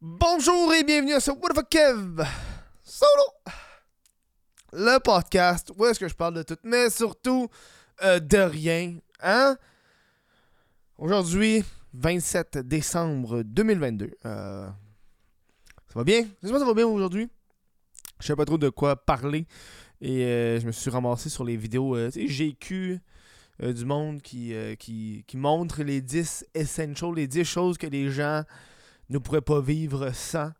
Bonjour et bienvenue à ce What the Kev? Solo Le podcast où est-ce que je parle de tout, mais surtout euh, de rien, hein? Aujourd'hui, 27 décembre 2022. Euh, ça va bien? Que ça va bien aujourd'hui. Je sais pas trop de quoi parler et euh, je me suis ramassé sur les vidéos GQ du monde qui, qui, qui montre les 10 essentials, les 10 choses que les gens ne pourraient pas vivre sans.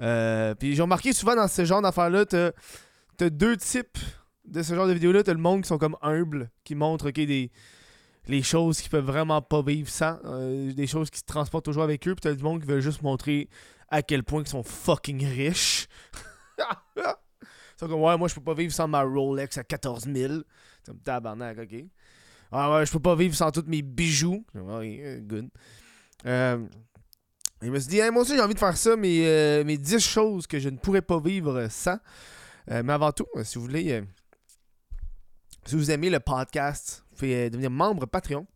Euh, puis j'ai remarqué souvent dans ce genre d'affaires-là, t'as as deux types de ce genre de vidéos-là. T'as le monde qui sont comme humbles, qui montrent ok, des, les choses qu'ils peuvent vraiment pas vivre sans, euh, des choses qui se transportent toujours avec eux. Puis t'as du monde qui veut juste montrer à quel point ils sont fucking riches. ils sont comme ouais, moi je peux pas vivre sans ma Rolex à 14 000. C'est comme tabarnak, ok. Ah ouais, je peux pas vivre sans tous mes bijoux. Good. Euh, je me suis dit, moi aussi j'ai envie de faire ça, euh, mes 10 choses que je ne pourrais pas vivre sans. Euh, mais avant tout, euh, si vous voulez, euh, si vous aimez le podcast, vous pouvez euh, devenir membre Patreon.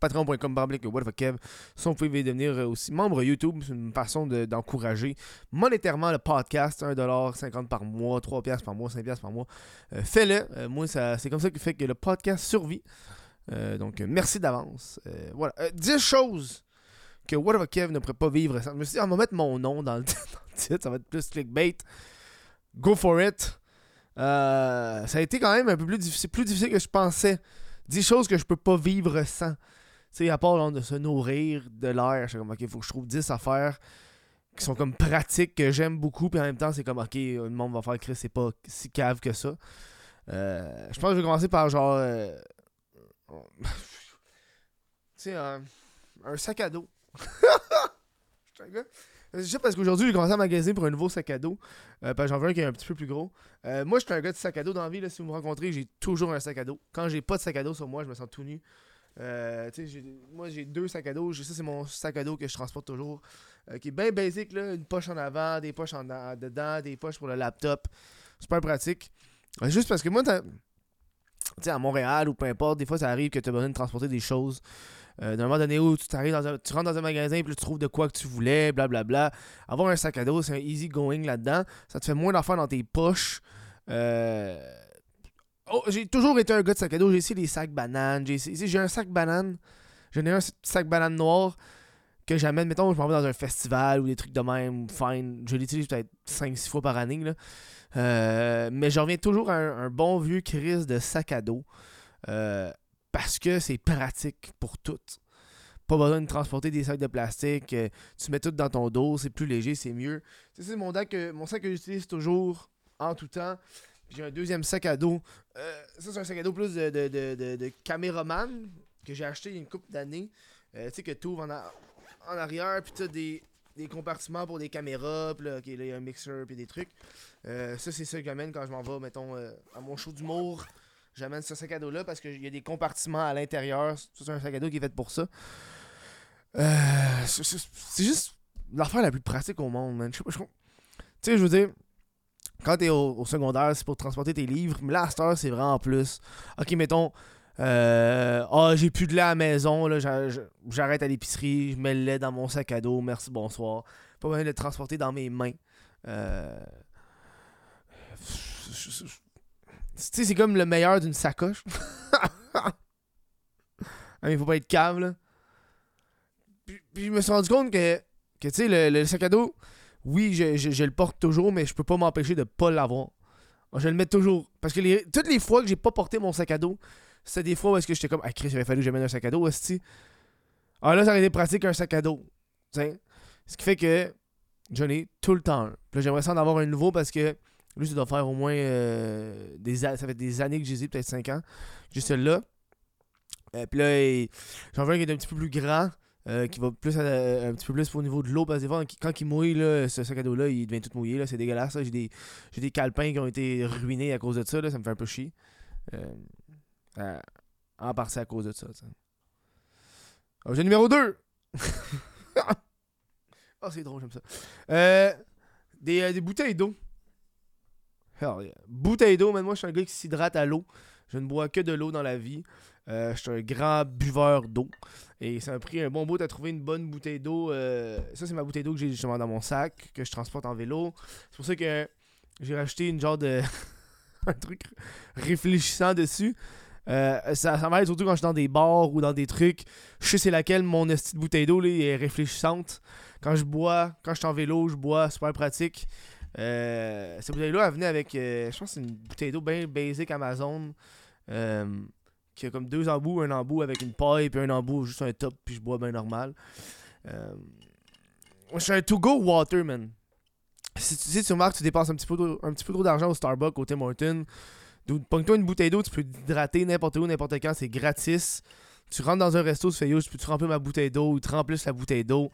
Patreon.com Kev. Sinon, vous pouvez devenir euh, aussi membre YouTube. C'est une façon de- d'encourager monétairement le podcast. 1$ par mois, 3$ par mois, 5$ par mois. Euh, Fais-le. Euh, moi, c'est comme ça que fait que le podcast survit. Euh, donc, euh, merci d'avance. Euh, voilà. Euh, 10 choses que What of Kev ne pourrait pas vivre sans? Je me suis dit, on va mettre mon nom dans le, dans le titre. Ça va être plus clickbait. Go for it. Euh, ça a été quand même un peu plus difficile, plus difficile que je pensais. 10 choses que je peux pas vivre sans. Tu sais, à part genre, de se nourrir, de l'air, je suis comme, ok, faut que je trouve 10 affaires qui sont comme pratiques, que j'aime beaucoup, puis en même temps, c'est comme, ok, le monde va faire Chris, c'est pas si cave que ça. Euh, je pense que je vais commencer par genre. euh, tu sais, un, un sac à dos. C'est juste parce qu'aujourd'hui, j'ai commencé à magasiner pour un nouveau sac à dos. Euh, j'en veux un qui est un petit peu plus gros. Euh, moi, je suis un gars de sac à dos dans la vie. Là, si vous me rencontrez, j'ai toujours un sac à dos. Quand j'ai pas de sac à dos sur moi, je me sens tout nu. Euh, moi, j'ai deux sacs à dos. Ça, c'est mon sac à dos que je transporte toujours. qui est bien basique. Là. Une poche en avant, des poches en, dedans, des poches pour le laptop. Super pratique. Juste parce que moi, tu sais, à Montréal ou peu importe, des fois, ça arrive que tu as besoin de transporter des choses. Euh, d'un moment donné où tu, t'arrives dans un- tu rentres dans un magasin puis tu trouves de quoi que tu voulais, blablabla. Avoir un sac à dos, c'est un easy going là-dedans. Ça te fait moins d'affaires dans tes poches. Euh, oh, j'ai toujours été un gars de sac à dos. J'ai essayé les sacs bananes. J'ai essayé- j'ai un sac banane. J'en ai un sac banane noir que j'amène. Mettons, je m'en vais dans un festival ou des trucs de même. Fine. Je l'utilise peut-être 5-6 fois par année. Là. Euh, mais je reviens toujours à un, bon vieux crise de sac à dos. Euh, parce que c'est pratique pour tout. Pas besoin de transporter des sacs de plastique. euh, tu mets tout dans ton dos, c'est plus léger, c'est mieux. C'est mon, mon sac que j'utilise toujours en tout temps. J'ai un deuxième sac à dos. Euh, ça, c'est un sac à dos plus de, de, de, caméraman que j'ai acheté il y a une couple d'années. Euh, tu sais, que tu ouvres en, arrière, puis tu as des, des compartiments pour des caméras. Puis là, il y a un mixeur, puis des trucs. Ça, c'est ça que j'amène quand je m'en vais, mettons, à mon show d'humour. J'amène ce sac à dos-là parce qu'il y a des compartiments à l'intérieur. C'est un sac à dos qui est fait pour ça. Euh, c'est- juste l'affaire la plus pratique au monde, man. Je sais pas, Tu sais, je veux dire, quand t'es au, au secondaire, c'est pour transporter tes livres. Mais là, à cette heure, c'est vraiment en plus. Ok, mettons, ah, j'ai plus de lait à la maison, là, j'a- j'a- j'arrête à l'épicerie, je mets le lait dans mon sac à dos, merci, bonsoir. Pas besoin de le transporter dans mes mains. Euh, sais, c'est comme le meilleur d'une sacoche. Ah, il faut pas être cave, là. Puis, je me suis rendu compte que, que tu sais, le, sac à dos, oui, je, je- le porte toujours, mais je peux pas m'empêcher de pas l'avoir. Je le mets toujours. Parce que les, toutes les fois que j'ai pas porté mon sac à dos, c'était des fois où est-ce que j'étais comme, ah, Chris, il aurait fallu que j'amène un sac à dos, aussi. Ah, là, ça aurait été pratique un sac à dos. Tu sais. Ce qui fait que j'en ai tout le temps. Puis j'aimerais ça en avoir un nouveau parce que lui, ça doit faire au moins euh, des ça fait des années que j'ai ai, peut-être 5 ans. J'ai celui-là. Euh, puis là, j'en veux un qui est un petit peu plus grand, euh, qui va plus à- un petit peu plus au niveau de l'eau. Parce que quand il mouille, là, ce sac à dos-là, il devient tout mouillé. C'est dégueulasse. J'ai des, des calepins qui ont été ruinés à cause de ça. là, Ça me fait un peu chier. Euh, euh, en partie à cause de ça. Objet numéro 2. oh, c'est drôle, j'aime ça. Euh, des, euh, des bouteilles d'eau. Hell yeah. Bouteilles d'eau, man, moi je suis un gars qui s'hydrate à l'eau. Je ne bois que de l'eau dans la vie. Euh, je suis un grand buveur d'eau. Et ça m'a pris un bon bout à trouver une bonne bouteille d'eau. Euh, ça, c'est ma bouteille d'eau que j'ai justement dans mon sac, que je transporte en vélo. C'est pour ça que j'ai racheté une genre de. un truc réfléchissant dessus. Euh, ça, ça m'aide surtout quand je suis dans des bars ou dans des trucs. Je sais laquelle mon petite bouteille d'eau est réfléchissante. Quand je bois, quand je suis en vélo, je bois, super pratique. Euh, cette bouteille-là, elle venait avec, euh, je pense c'est une bouteille d'eau bien basic Amazon. qui a comme deux embouts, un embout avec une paille, puis un embout juste un top, puis je bois bien normal. je suis un to-go water, man. Si, si tu remarques, tu dépenses un petit peu, un petit peu trop d'argent au Starbucks, au Tim Hortons Pogne-toi une bouteille d'eau, tu peux t'hydrater n'importe où, n'importe quand, c'est gratis. Tu rentres dans un resto, tu fais yo, peux-tu remplir ma bouteille d'eau ou tu remplis la bouteille d'eau?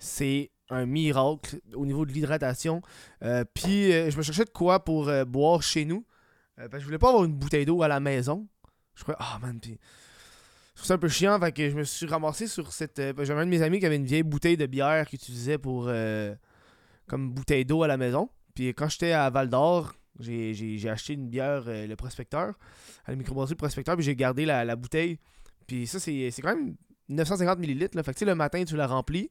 C'est un miracle au niveau de l'hydratation. Euh, puis euh, je me cherchais de quoi pour euh, boire chez nous. parce que je voulais pas avoir une bouteille d'eau à la maison. Je crois, ah man, puis. Ça un peu chiant, fait que je me suis ramassé sur cette. J'avais un de mes amis qui avait une vieille bouteille de bière qu'il utilisait pour. comme bouteille d'eau à la maison. Puis quand j'étais à Val d'Or, j'ai acheté une bière, le prospecteur, à la microbrasserie prospecteur, puis j'ai gardé la, bouteille. Puis ça, c'est quand même 950 ml. Là. Fait que le matin, tu la remplis,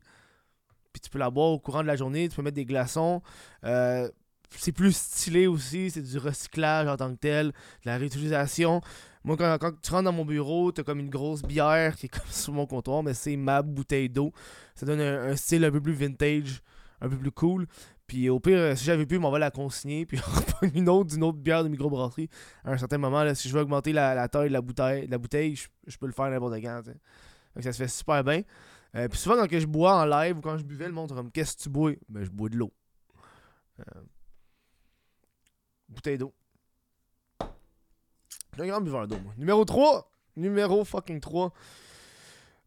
puis tu peux la boire au courant de la journée, tu peux mettre des glaçons. Euh, c'est plus stylé aussi, c'est du recyclage en tant que tel, de la réutilisation. Moi, quand, tu rentres dans mon bureau, t'as comme une grosse bière qui est comme sur mon comptoir, mais c'est ma bouteille d'eau. Ça donne un, style un peu plus vintage, un peu plus cool. Puis au pire, si j'avais pu, on va la consigner, puis on une autre d'une autre bière de microbrasserie. À un certain moment, là, si je veux augmenter la, taille de la bouteille, je, peux le faire n'importe quand. Donc ça se fait super bien. Euh, puis souvent, quand je bois en live ou quand je buvais, le monde comme Qu'est-ce que tu bois? Ben, je bois de l'eau. Euh, bouteille d'eau. J'ai un grand buveur d'eau, moi. Numéro 3. Numéro fucking 3.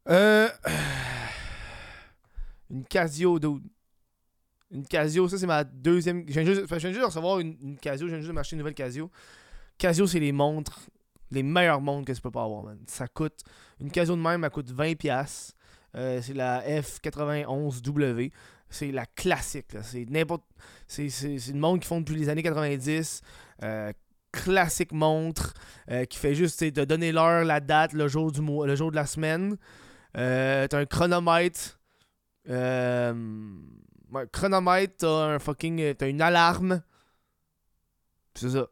Euh. Une Casio d'eau. Une Casio, ça c'est ma deuxième. Je viens juste, je juste de recevoir une, Casio, je viens juste de m'acheter une nouvelle Casio. Casio, c'est les montres, les meilleures montres que tu peux pas avoir, man. Ça coûte. Une Casio de même, elle coûte 20$. Euh, c'est la F91W. C'est la classique. C'est n'importe. C'est une montre qui font depuis les années 90. Euh, classique montre euh, qui fait juste te donner l'heure, la date, le jour du mois, le jour de la semaine. T'as un chronomètre. Ouais, chronomètre, t'as un fucking. T'as une alarme. C'est ça.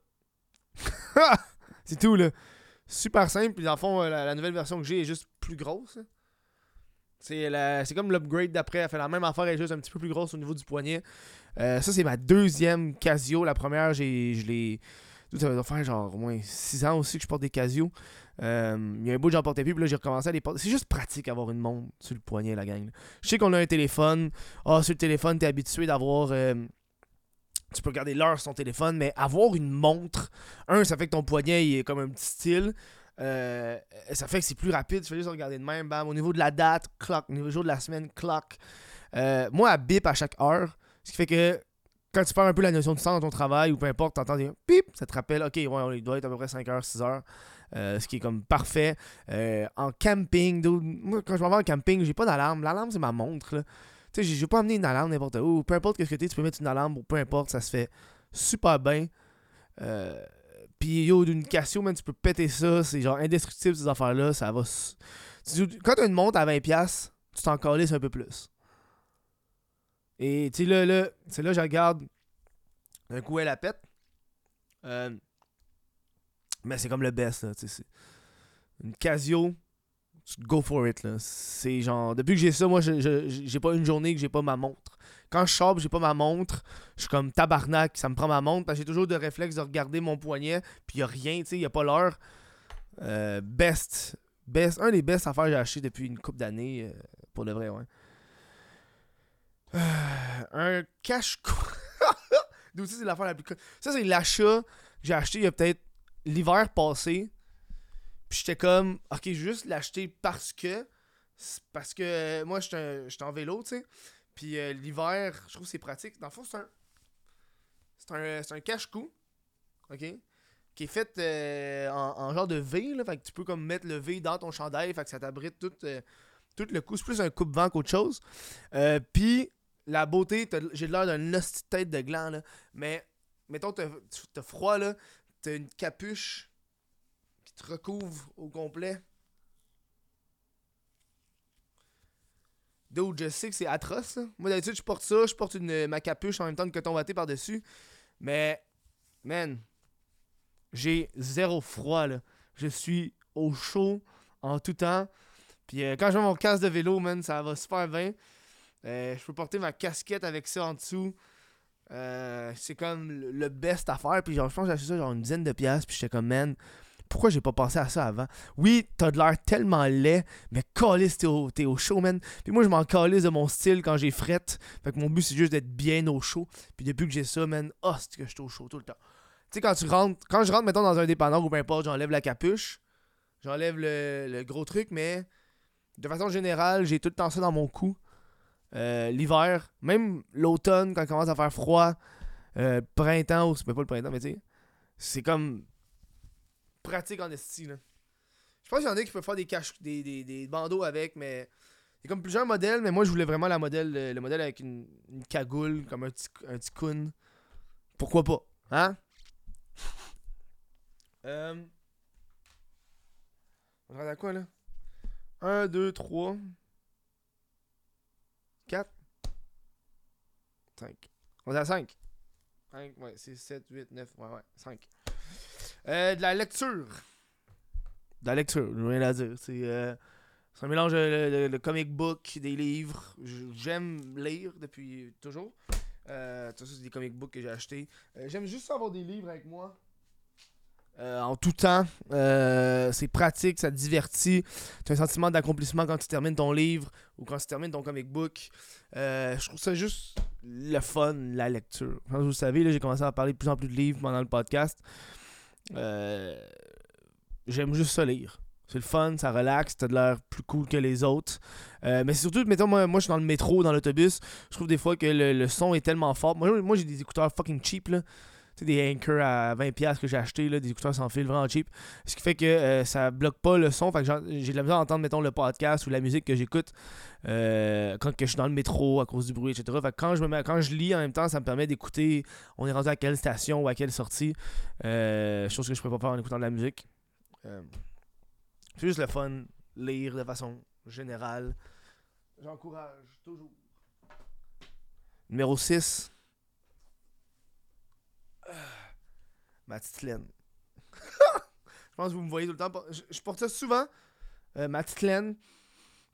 c'est tout, là. Super simple. Puis, dans le fond, la, nouvelle version que j'ai est juste plus grosse. C'est, comme l'upgrade d'après. Elle fait la même affaire, elle est juste un petit peu plus grosse au niveau du poignet. Euh, ça, c'est ma deuxième Casio. La première, je l'ai. Ça va faire genre au moins 6 ans aussi que je porte des Casio. Euh, il y a un bout que j'en portais plus, puis là j'ai recommencé à les porter. C'est juste pratique d'avoir une montre sur le poignet, la gang. Je sais qu'on a un téléphone. Ah, sur le téléphone, t'es habitué d'avoir. Euh, tu peux regarder l'heure sur ton téléphone, mais avoir une montre, un, ça fait que ton poignet est comme un petit style. Euh, ça fait que c'est plus rapide, tu fais juste regarder de même, bam. Au niveau de la date, clock. Au niveau du jour de la semaine, clock. moi, elle bip à chaque heure. Ce qui fait que quand tu perds un peu la notion de temps dans ton travail ou peu importe, t'entends des pip, ça te rappelle, ok, ouais, il doit être à peu près 5h, 6h. Euh, ce qui est comme parfait. Euh, en camping, moi, quand je m'en vais en camping, j'ai pas d'alarme. L'alarme, c'est ma montre. Tu sais, j'ai pas amené une alarme n'importe où. Peu importe ce que tu tu peux mettre une alarme ou peu importe, ça se fait super bien. Euh, Puis yo, d'une Casio, man, tu peux péter ça. C'est genre indestructible ces affaires-là. Ça va. Quand t'as une montre à 20$, tu t'en calisses un peu plus. Et tu sais, là, là, c'est là, je regarde. Un coup, elle la pète. Euh, mais c'est comme le best, là, Une Casio, go for it, là. C'est genre, depuis que j'ai ça, moi, j'ai pas une journée que j'ai pas ma montre. Quand je sors j'ai pas ma montre, je suis comme tabarnak, ça me prend ma montre, j'ai toujours le réflexe de regarder mon poignet, puis y a rien, tu sais, y a pas l'heure. Euh, best, best, un des best affaires que j'ai acheté depuis une couple d'années, euh, pour le vrai, ouais. Euh, un cache c'est l'affaire la plus. Ça, c'est l'achat que j'ai acheté il y a peut-être l'hiver passé, puis j'étais comme, ok, juste l'acheter parce que. Parce que moi, j'étais en vélo, tu sais. Puis euh, l'hiver, je trouve que c'est pratique. Dans le fond, c'est un. C'est un, un cache-cou. Ok? Qui est fait euh, en, genre de V, là. Fait que tu peux comme mettre le V dans ton chandail. Fait que ça t'abrite tout, tout le coup. C'est plus un coupe-vent qu'autre chose. Puis la beauté, j'ai l'air d'un hostie tête de gland, là. Mais mettons, t'as froid, là t'as une capuche qui te recouvre au complet. Dude, je sais que c'est atroce. là. Moi, d'habitude, je porte ça. Je porte une, ma capuche en même temps de coton watté par-dessus. Mais, man, j'ai zéro froid, là. Je suis au chaud en tout temps. Puis euh, quand je mets mon casque de vélo, man, ça va super bien. Euh, je peux porter ma casquette avec ça en dessous. Euh, c'est comme le le best à faire. Puis genre, je pense que j'ai acheté ça genre une dizaine de pièces. Puis j'étais comme, man, pourquoi j'ai pas pensé à ça avant? Oui, t'as de l'air tellement laid, mais calisse, t'es au, t'es au chaud, man. Puis moi, je m'en calisse de mon style quand j'ai frette. Fait que mon but, c'est juste d'être bien au chaud. Puis depuis que j'ai ça, man, oh, c'est que je suis au chaud tout le temps. Tu sais, quand tu rentres, quand je rentre, mettons, dans un dépanneur ou peu importe, j'enlève la capuche, j'enlève le, le gros truc, mais de façon générale, j'ai tout le temps ça dans mon cou. Euh, L'hiver, même l'automne, quand il commence à faire froid, euh, printemps, c'est pas le printemps, mais tu sais, c'est comme pratique en esti, là. Je pense qu'il y en a qui peuvent faire des, des, des, des bandeaux avec, mais il y a comme plusieurs modèles, mais moi je voulais vraiment la modèle, le, le modèle avec une, une cagoule, comme un petit, un petit coon. Pourquoi pas, hein? euh... On regarde à quoi là? 1, 2, 3, 4, 5. On est à 5. 5, ouais, 6, 7, 8, 9, ouais, ouais, 5. Euh, de la lecture. De la lecture, rien à dire. C'est euh, c'est un mélange de, comic book, des livres. J'aime lire depuis toujours. Euh, ça, c'est des comic books que j'ai achetés. Euh, J'aime juste avoir des livres avec moi. En tout temps. C'est pratique, ça te divertit. Tu as un sentiment d'accomplissement quand tu termines ton livre ou quand tu termines ton comic book. Je trouve ça juste le fun, la lecture. Comme vous le savez, j'ai commencé à parler de plus en plus de livres pendant le podcast. Euh, J'aime juste ça lire. C'est le fun, ça relaxe, t'as de l'air plus cool que les autres. Euh, mais surtout, mettons, moi, moi je suis dans le métro, dans l'autobus. Je trouve des fois que le, le son est tellement fort. Moi, moi j'ai des écouteurs fucking cheap, là. Des Anchor à 20$ que j'ai acheté, là, des écouteurs sans fil vraiment cheap. Ce qui fait que euh, ça bloque pas le son. Fait que j'ai de la misère à mettons, le podcast ou la musique que j'écoute euh, quand que je suis dans le métro à cause du bruit, etc. Fait que quand je, lis en même temps, ça me permet d'écouter on est rendu à quelle station ou à quelle sortie. Euh, chose que je pourrais pas faire en écoutant de la musique. Euh, c'est juste le fun, lire de façon générale. J'encourage toujours. Numéro 6. Ma petite laine. je pense que vous me voyez tout le temps. Je, je porte ça souvent. euh, ma petite laine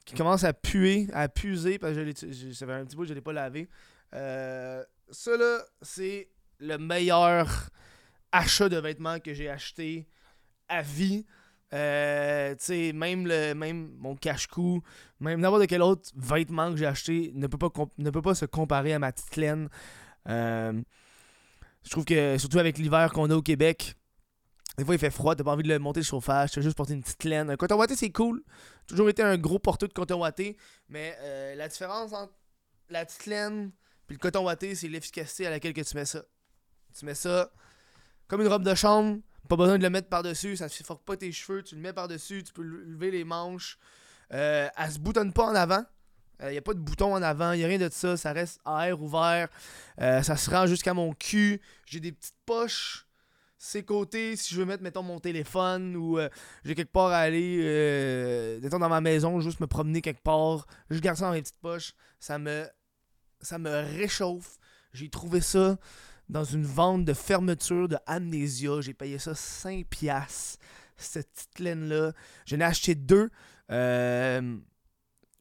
qui commence à puer, à puiser parce que je ça fait un petit bout que je l'ai pas lavé. Euh, ça là, c'est le meilleur achat de vêtements que j'ai acheté à vie. Euh, même, le, même mon cache-cou, même n'importe quel autre vêtement que j'ai acheté ne peut, pas ne peut pas se comparer à ma petite laine. Euh, je trouve que, surtout avec l'hiver qu'on a au Québec, des fois il fait froid, t'as pas envie de le monter le chauffage, t'as juste porter une petite laine. Un coton watté, c'est cool. Toujours été un gros porteur de coton watté, mais euh, la différence entre la petite laine et le coton watté, c'est l'efficacité à laquelle que tu mets ça. Tu mets ça comme une robe de chambre, pas besoin de le mettre par-dessus, ça ne forque pas tes cheveux, tu le mets par-dessus, tu peux lever les manches. Euh, elle se boutonne pas en avant. Il n'y a pas de bouton en avant, il n'y a rien de ça, ça reste à air ouvert. Euh, ça se rend jusqu'à mon cul. J'ai des petites poches ses côtés. Si je veux mettre mettons mon téléphone ou euh, j'ai quelque part à aller euh, mettons, dans ma maison juste me promener quelque part je garde ça dans mes petites poches. Ça me ça me réchauffe. J'ai trouvé ça dans une vente de fermeture de Amnesia. J'ai payé ça 5 piastres cette petite laine là j'en ai acheté deux. Euh,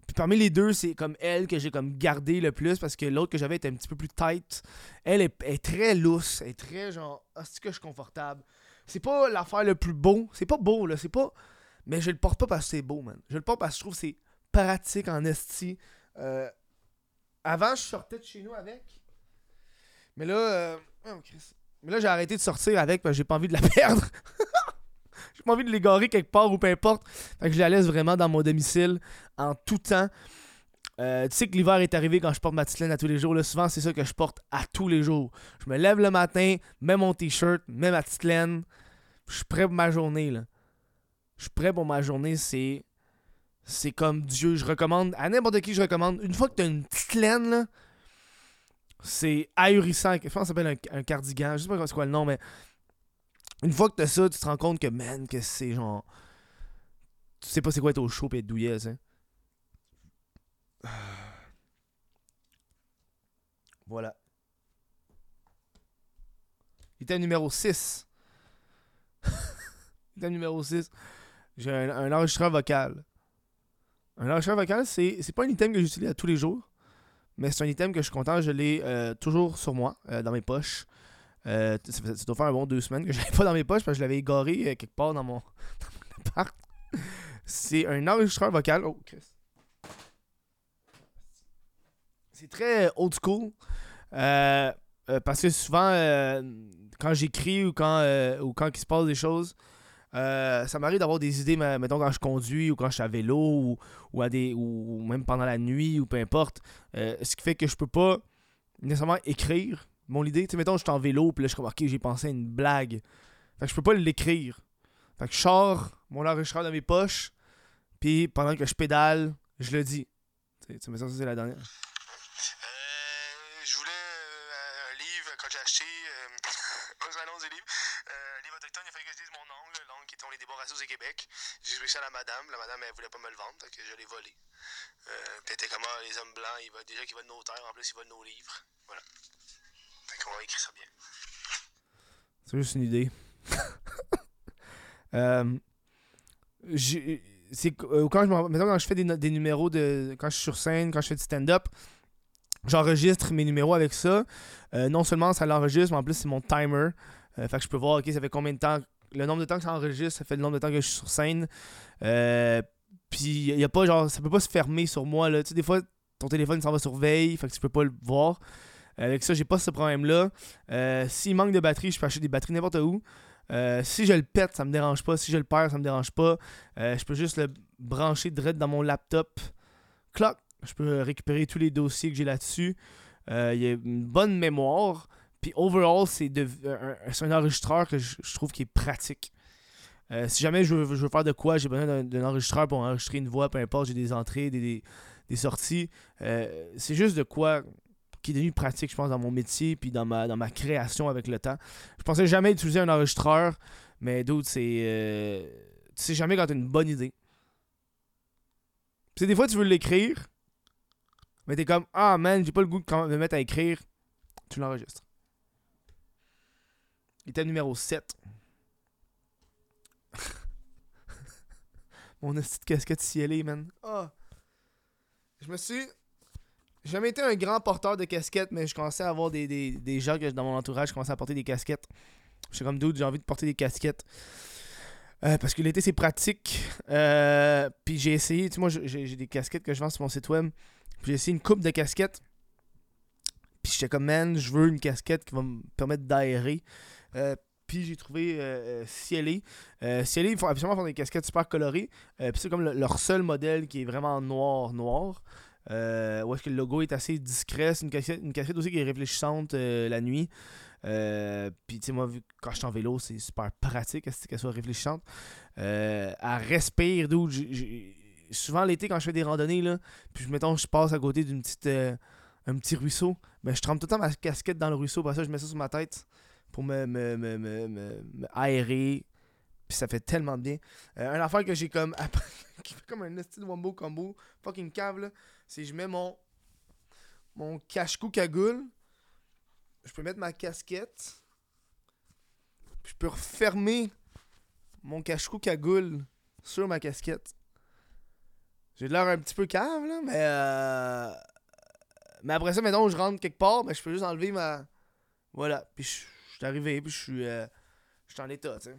puis parmi les deux, c'est comme elle que j'ai comme gardé le plus parce que l'autre que j'avais était un petit peu plus tight. Elle est, très lousse, elle est très genre, c'est que je suis confortable. C'est pas l'affaire le plus beau, c'est pas beau là, c'est pas. Mais je le porte pas parce que c'est beau, man. Je le porte parce que je trouve que c'est pratique en esti. Euh, avant, je sortais de chez nous avec. Mais là, euh, oh, mais là j'ai arrêté de sortir avec parce que j'ai pas envie de la perdre. j'ai pas envie de l'égarer quelque part ou peu importe. Fait que je la laisse vraiment dans mon domicile en tout temps. Euh, tu sais que l'hiver est arrivé quand je porte ma petite à tous les jours. Là, souvent, c'est ça que je porte à tous les jours. Je me lève le matin, mets mon t-shirt, mets ma petite laine. Je suis prêt pour ma journée. Là. Je suis prêt pour ma journée. C'est. C'est comme Dieu. Je recommande à n'importe qui, je recommande. Une fois que tu as une petite laine, c'est ahurissant. Je pense que ça s'appelle un, cardigan. Je sais pas c'est quoi le nom, mais une fois que t'as ça, tu te rends compte que, man, que c'est genre. Tu sais pas c'est quoi être au chaud et être douillet, tu sais. Voilà. Item numéro 6. Item numéro 6. J'ai un, enregistreur vocal. Un enregistreur vocal, c'est c'est pas un item que j'utilise à tous les jours. Mais c'est un item que je suis content, je l'ai euh, toujours sur moi, euh, dans mes poches. Euh, ça, ça doit faire un bon deux semaines que je l'avais pas dans mes poches parce que je l'avais égaré quelque part dans mon, dans mon appart. C'est un enregistreur vocal. Oh, Chris. C'est très old school. Euh, euh, parce que souvent, euh, quand j'écris ou quand, ou quand il se passe des choses, ça m'arrive d'avoir des idées, me- mettons quand je conduis ou quand je suis à vélo ou, ou, à des, ou même pendant la nuit ou peu importe. Ce qui fait que je peux pas nécessairement écrire mon idée. Tu sais, mettons, je suis en vélo, puis là, je suis ok, j'ai pensé à une blague. Fait que je peux pas l'écrire. Fait que je sors mon enregistreur de mes poches, puis pendant que je pédale, je le dis. Tu sais, ça, c'est la dernière. Euh, je voulais euh, un livre quand j'ai acheté. Euh, pas que j'annonce des livres. Euh, livre autochtone, il a que je dise mon oncle, l'oncle qui était les débarrassés au Québec. J'ai joué ça à la madame. La madame, elle voulait pas me le vendre, donc je l'ai volé. Euh, puis était comme, ah, les hommes blancs, ils veulent, déjà qu'ils veulent nos terres, en plus ils veulent nos livres. Voilà. Fait qu'on a écrit ça bien. C'est juste une idée. Euh, c'est euh, quand je quand je fais des, des numéros de quand je suis sur scène, quand je fais du stand-up, j'enregistre mes numéros avec ça. Euh, non seulement ça l'enregistre, mais en plus c'est mon timer. Euh, fait que je peux voir ok ça fait combien de temps le nombre de temps que ça enregistre, ça fait le nombre de temps que je suis sur scène. Euh, puis il y a pas genre ça peut pas se fermer sur moi là. Tu sais des fois ton téléphone s'en va sur veille, fait que tu peux pas le voir. Avec ça, j'ai pas ce problème-là. S'il manque de batterie, je peux acheter des batteries n'importe où. Si je le pète, ça me dérange pas. Si je le perds, ça me dérange pas. Je peux juste le brancher direct dans mon laptop. Cloc! Je peux récupérer tous les dossiers que j'ai là-dessus. Euh, Il y a une bonne mémoire. Puis overall, c'est un, enregistreur que je, trouve qui est pratique. Euh, si jamais je veux, faire de quoi, j'ai besoin d'un- enregistreur pour enregistrer une voix, peu importe, j'ai des entrées, des, des, sorties. Euh, c'est juste de quoi qui est devenu pratique, je pense, dans mon métier puis dans ma, dans ma création avec le temps. Je pensais jamais utiliser un enregistreur, mais d'autres, c'est. tu sais jamais quand t'as une bonne idée. Tu des fois, tu veux l'écrire, mais t'es comme Ah man, j'ai pas le goût de me mettre à écrire. Tu l'enregistres. Item numéro 7. Mon petite casquette cielée, man. Ah. Je me suis. J'ai jamais été un grand porteur de casquettes, mais je commençais à avoir des, des, des gens que dans mon entourage qui commençaient à porter des casquettes. J'étais comme doute, j'ai envie de porter des casquettes. Euh, parce que l'été c'est pratique. Euh, puis j'ai essayé, tu j'ai j'ai des casquettes que je vends sur mon site web. Puis j'ai essayé une coupe de casquettes. Puis j'étais comme, man, je veux une casquette qui va me permettre d'aérer. Euh, puis j'ai trouvé euh, euh, Cielé. Euh, Cielé, ils font absolument des casquettes super colorées. Puis c'est comme le- leur seul modèle qui est vraiment noir, noir. Où est-ce que le logo est assez discret. C'est une casquette, une casquette aussi qui est réfléchissante la nuit. Puis tu sais, moi, vu quand je suis en vélo, c'est super pratique qu'elle soit réfléchissante? Euh, elle respire, d'où souvent l'été quand je fais des randonnées, là, puis mettons, je passe à côté d'une petite. euh, un petit ruisseau, ben, je trempe tout le temps ma casquette dans le ruisseau, après ça, je mets ça sur ma tête pour me, me, me, me, me- aérer. Puis ça fait tellement de bien. Euh, une affaire que j'ai comme. qui fait comme un esti de wombo combo, fucking cave, là, c'est je mets mon. Mon cache-cou cagoule. Je peux mettre ma casquette. Puis je peux refermer mon cache-cou cagoule sur ma casquette. J'ai l'air un petit peu cave, là, mais. Euh... Mais après ça, maintenant, je rentre quelque part, mais je peux juste enlever ma. Voilà. Puis je je suis arrivé, puis je suis. euh, Je suis en état, tu sais.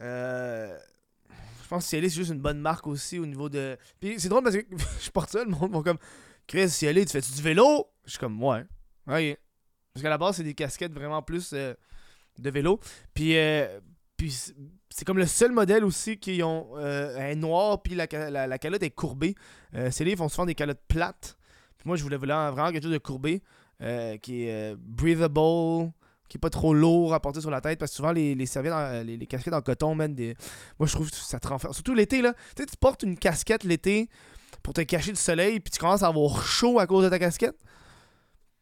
Euh. Je pense que Cielé, c'est juste une bonne marque aussi au niveau de. Puis c'est drôle parce que je porte ça, le monde vont comme. Chris, Cielé, tu fais-tu du vélo? Je suis comme, ouais. Ok. Parce qu'à la base, c'est des casquettes vraiment plus euh, de vélo. Puis, euh, puis c'est- comme le seul modèle aussi qui ont euh, noir, puis la, la, calotte est courbée. Euh, Cielé, ils font souvent des calottes plates. Puis moi, je voulais vraiment quelque chose de courbé, euh, qui est breathable, qui est pas trop lourd à porter sur la tête. Parce que souvent, les, les serviettes, les casquettes en coton, man, des... moi, je trouve que ça te renferme. Surtout l'été, là. Tu sais, tu portes une casquette l'été pour te cacher du soleil, puis tu commences à avoir chaud à cause de ta casquette.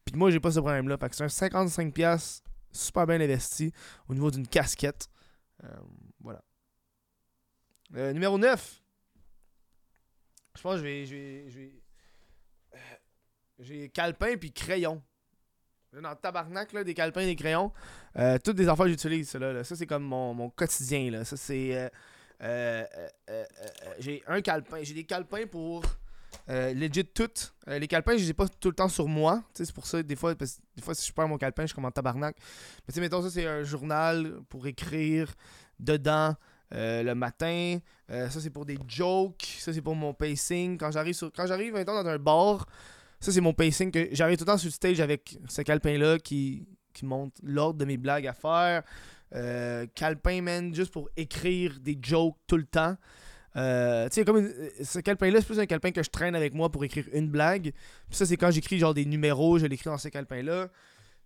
Puis moi, j'ai pas ce problème-là. Fait que c'est un 55$. super bien investi au niveau d'une casquette. Euh, voilà. Euh, numéro 9. Je pense que je vais. Je vais, euh, J'ai calepin puis crayon. Dans le tabarnak, là, des calepins et des crayons. Toutes des affaires que j'utilise, ça. Là. Ça, c'est comme mon, mon quotidien. Là. Ça, c'est. j'ai un calepin. J'ai des calepins pour. Euh, legit toutes. Euh, les calepins, je les ai pas tout le temps sur moi. C'est pour ça, des fois, parce que des fois, si je perds mon calepin, je suis comme en tabarnak. Mais tu mettons, ça, c'est un journal pour écrire dedans euh, le matin. Euh, ça, c'est pour des jokes. Ça, c'est pour mon pacing. Quand j'arrive, quand dans un bar, ça, c'est mon pacing. que J'arrive tout le temps sur le stage avec ce calepin-là qui, qui montre l'ordre de mes blagues à faire. Calepin, man, juste pour écrire des jokes tout le temps. Euh, tu sais, comme une- ce calepin-là, c'est plus un calepin que je traîne avec moi pour écrire une blague. Puis ça, c'est quand j'écris genre des numéros, je l'écris dans ce calepin-là.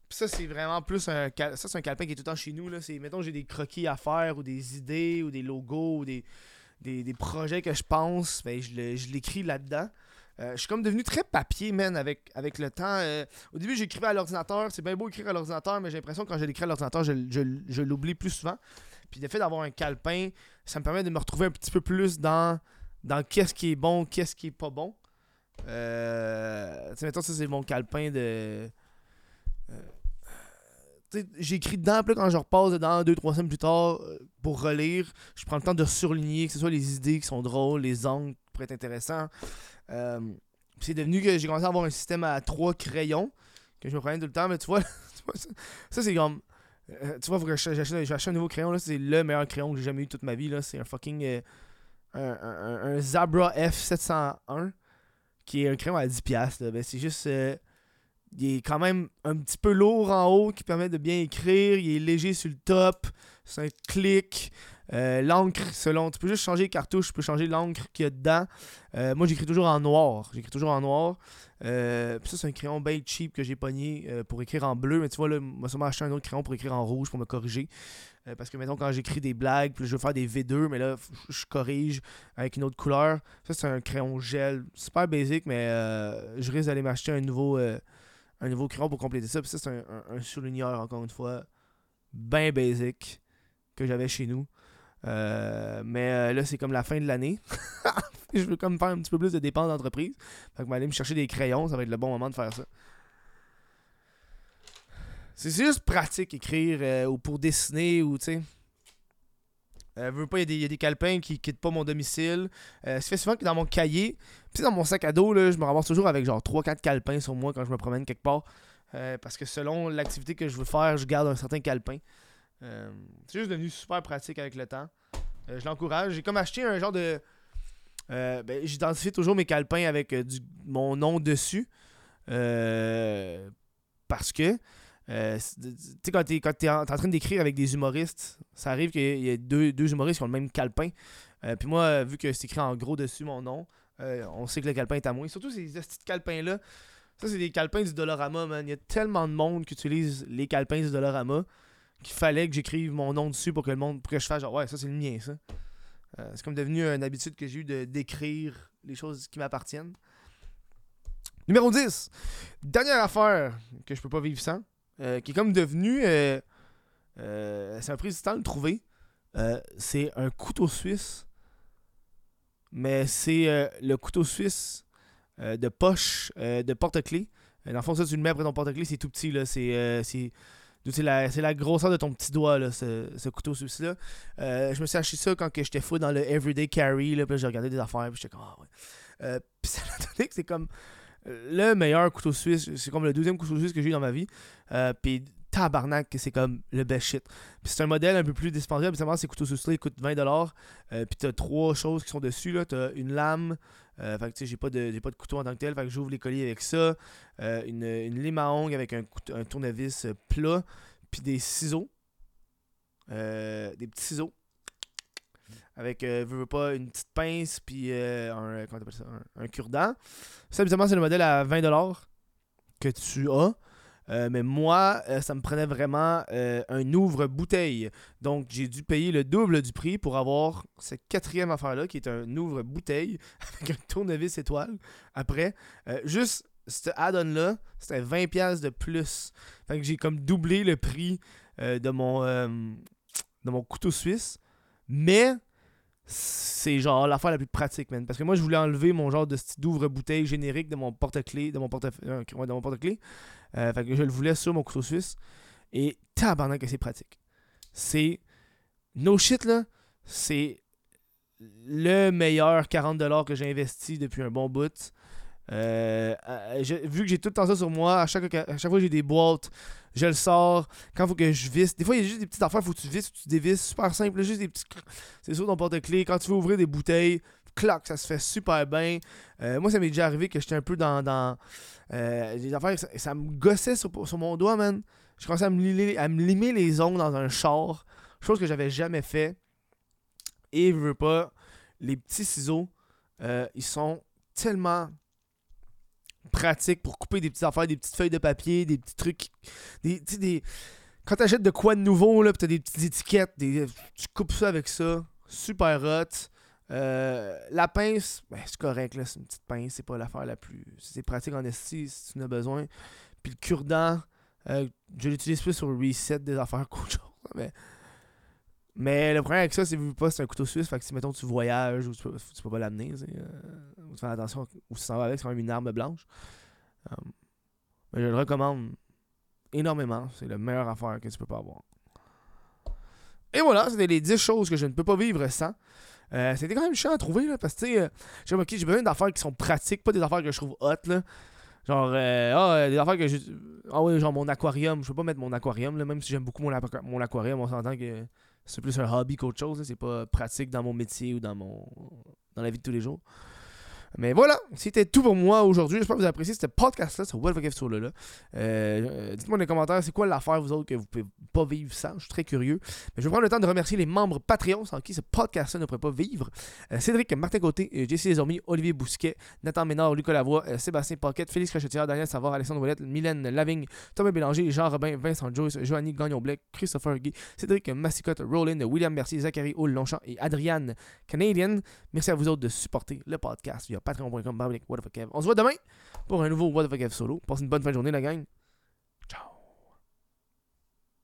Puis ça, c'est vraiment plus un. Ça, c'est un calepin qui est tout le temps chez nous. Là. C'est, mettons, j'ai des croquis à faire, ou des idées, ou des logos, ou des, des, des projets que je pense. Ben, je, l'écris là-dedans. Euh, je suis comme devenu très papier, man, avec, avec le temps. Euh, au début, j'écrivais à l'ordinateur. C'est bien beau écrire à l'ordinateur, mais j'ai l'impression que quand je l'écris à l'ordinateur, je, je l'oublie plus souvent. Puis le fait d'avoir un calepin, ça me permet de me retrouver un petit peu plus dans, dans qu'est-ce qui est bon, qu'est-ce qui est pas bon. Euh, tu sais, mettons, ça, c'est mon calepin de. euh, J'écris dedans, puis quand je repasse dedans deux, trois semaines plus tard euh, pour relire, je prends le temps de surligner, que ce soit les idées qui sont drôles, les angles qui pourraient être intéressants. Euh, c'est devenu que j'ai commencé à avoir un système à trois crayons que je me prenais tout le temps, mais tu vois, ça, c'est comme. Euh, tu vois, j'achète un nouveau crayon, c'est le meilleur crayon que j'ai jamais eu toute ma vie, là. C'est un fucking. euh, un- un- un Zabra F701 qui est un crayon à 10$. là. Ben, c'est juste. euh, il est quand même un petit peu lourd en haut qui permet de bien écrire. Il est léger sur le top. C'est un clic. Euh, l'encre, selon. Tu peux juste changer les cartouches, tu peux changer l'encre qu'il y a dedans. Euh, moi, j'écris toujours en noir. J'écris toujours en noir. Euh, ça, c'est un crayon bien cheap que j'ai pogné pour écrire en bleu. Mais tu vois, là, moi, sûrement acheter un autre crayon pour écrire en rouge pour me corriger. Parce que, mettons, quand j'écris des blagues, puis je veux faire des V2, mais là, je corrige avec une autre couleur. Ça, c'est un crayon gel. Super basic, mais je risque d'aller m'acheter un nouveau. un nouveau crayon pour compléter ça. Puis ça, c'est un, un, surligneur, encore une fois, bien basic que j'avais chez nous. Euh, mais euh, là, c'est comme la fin de l'année. je veux comme faire un petit peu plus de dépenses d'entreprise. Fait que je vais aller me chercher des crayons, ça va être le bon moment de faire ça. C'est juste pratique écrire euh, ou pour dessiner ou tu sais. Veux pas, il y, y a des calepins qui quittent pas mon domicile. Euh, ça fait souvent que dans mon cahier, puis dans mon sac à dos, là, je me ramasse toujours avec genre 3-4 calepins sur moi quand je me promène quelque part. Parce que selon l'activité que je veux faire, je garde un certain calepin. Euh, c'est juste devenu super pratique avec le temps. Euh, je l'encourage. J'ai comme acheté un genre de. euh, ben, J'identifie toujours mes calepins avec mon nom dessus. Parce que. tu sais, quand t'es t'es en, en train d'écrire avec des humoristes, ça arrive qu'il y a deux, deux humoristes qui ont le même calepin. Puis moi, vu que c'est écrit en gros dessus mon nom, on sait que le calepin est à moi. Surtout ces petits calepins-là. Ça, c'est des calepins du Dollarama, man. Il y a tellement de monde qui utilise les calepins du Dollarama qu'il fallait que j'écrive mon nom dessus pour que le monde pour que je fasse genre ouais ça c'est le mien ça. Euh, c'est comme devenu une habitude que j'ai eu de d'écrire les choses qui m'appartiennent. Numéro 10 dernière affaire que je peux pas vivre sans euh, qui est comme devenu euh, euh, ça m'a pris temps de le trouver c'est un couteau suisse mais c'est le couteau suisse de poche de porte-clés. Dans le fond ça tu le mets après ton porte-clés c'est tout petit là. C'est c'est la, la grosseur de ton petit doigt, là, ce, couteau suisse-là. Euh, je me suis acheté ça quand j'étais fou dans le Everyday Carry. Là, puis là, j'ai regardé des affaires. Puis j'étais comme, ah ouais. Euh, puis ça m'a donné que c'est comme euh, le meilleur couteau suisse. C'est comme le deuxième couteau suisse que j'ai eu dans ma vie. Puis tabarnak, que c'est comme le best shit. Puis c'est un modèle un peu plus dispendieux. Habituellement, ces couteaux suisses-là, ils coûtent 20$. Euh, puis t'as trois choses qui sont dessus. Là. T'as une lame. Euh, fait que tu sais, j'ai pas, de, pas de couteau en tant que tel. Fait j'ouvre les colliers avec ça. Euh, une, une lime à ongles avec un, un tournevis plat. Puis des ciseaux. Euh, des petits ciseaux. Avec, euh, veux, veux pas, une petite pince. Puis un, comment ça, un, un cure-dent. Ça, c'est le modèle à 20$ que tu as. Euh, mais moi, euh, ça me prenait vraiment euh, un ouvre-bouteille. Donc, j'ai dû payer le double du prix pour avoir cette quatrième affaire-là, qui est un ouvre-bouteille avec un tournevis étoile. Après, juste ce add-on-là, c'était 20$ de plus. Fait que j'ai comme doublé le prix de, mon, de mon couteau suisse. Mais c'est genre l'affaire la plus pratique, man. Parce que moi, je voulais enlever mon genre de d'ouvre-bouteille générique de mon porte-clés. Fait que je le voulais sur mon couteau suisse. Et tabarnak que c'est pratique. C'est. No shit, là. C'est le meilleur 40$ que j'ai investi depuis un bon bout. Euh, euh, vu que j'ai tout le temps ça sur moi, à chaque, à chaque fois que j'ai des boîtes, je le sors. Quand faut que je visse, des fois il y a juste des petites affaires, faut que tu visses, tu dévisses, super simple, juste des petits. C'est sur ton porte-clés. Quand tu veux ouvrir des bouteilles, clac, ça se fait super bien. Euh, moi, ça m'est déjà arrivé que j'étais un peu dans. dans des affaires, ça, me gossait sur, sur, mon doigt, man. Je commençais à me, à me limer les ongles dans un char, chose que j'avais jamais fait. Et je veux pas, les petits ciseaux, ils sont tellement pratique pour couper des petites affaires, des petites feuilles de papier, des petits trucs. Des, des... Quand t'achètes de quoi de nouveau, là, t'as des petites étiquettes, tu coupes ça avec ça. Super hot. Euh, la pince, ben, c'est correct, là, c'est une petite pince, c'est pas l'affaire la plus. C'est pratique en esti si tu en as besoin. Puis le cure-dent, euh, je l'utilise plus sur le reset des affaires qu'autre chose. Mais, mais le problème avec ça, c'est que c'est un couteau suisse. Fait que si mettons tu voyages ou tu peux, peux pas l'amener, euh, tu fais attention où tu s'en vas avec, c'est quand même une arme blanche. Euh, mais je le recommande énormément. C'est la meilleure affaire que tu peux pas avoir. Et voilà, c'était les 10 choses que je ne peux pas vivre sans. Euh, c'était quand même chiant à trouver là, parce que tu sais, j'ai besoin d'affaires qui sont pratiques, pas des affaires que je trouve hot là. Genre, ah, des affaires que j'ai. Ah oui, genre mon aquarium. Je peux pas mettre mon aquarium, là, même si j'aime beaucoup mon, mon aquarium. On s'entend que c'est plus un hobby qu'autre chose. C'est pas pratique dans mon métier ou dans mon dans la vie de tous les jours. Mais voilà, c'était tout pour moi aujourd'hui. J'espère que vous avez apprécié ce podcast-là, ce What Fuck Solo là. Euh, dites-moi dans les commentaires, c'est quoi l'affaire, vous autres, que vous pouvez pas vivre sans? Je suis très curieux. Mais je vais prendre le temps de remercier les membres Patreon sans qui ce podcast-là ne pourrait pas vivre. Euh, Cédric Martin Côté, euh, Jesse Desormis, Olivier Bousquet, Nathan Ménard, Lucas Lavoie, Sébastien Paquette, Félix Crachetière, Daniel Savard, Alexandre Ouellette, Mylène Lavigne, Thomas Bélanger, Jean Robin, Vincent Joyce, Joanny Gagnon-Blake, Christopher Guy, Cédric Massicotte, Roland, William Mercier, Zachary Hull, Longchamp et Adriane Canadian. Merci à vous autres de supporter le podcast patreon.com on se voit demain pour un nouveau What the Fuck solo. Passez une bonne fin de journée, la gang.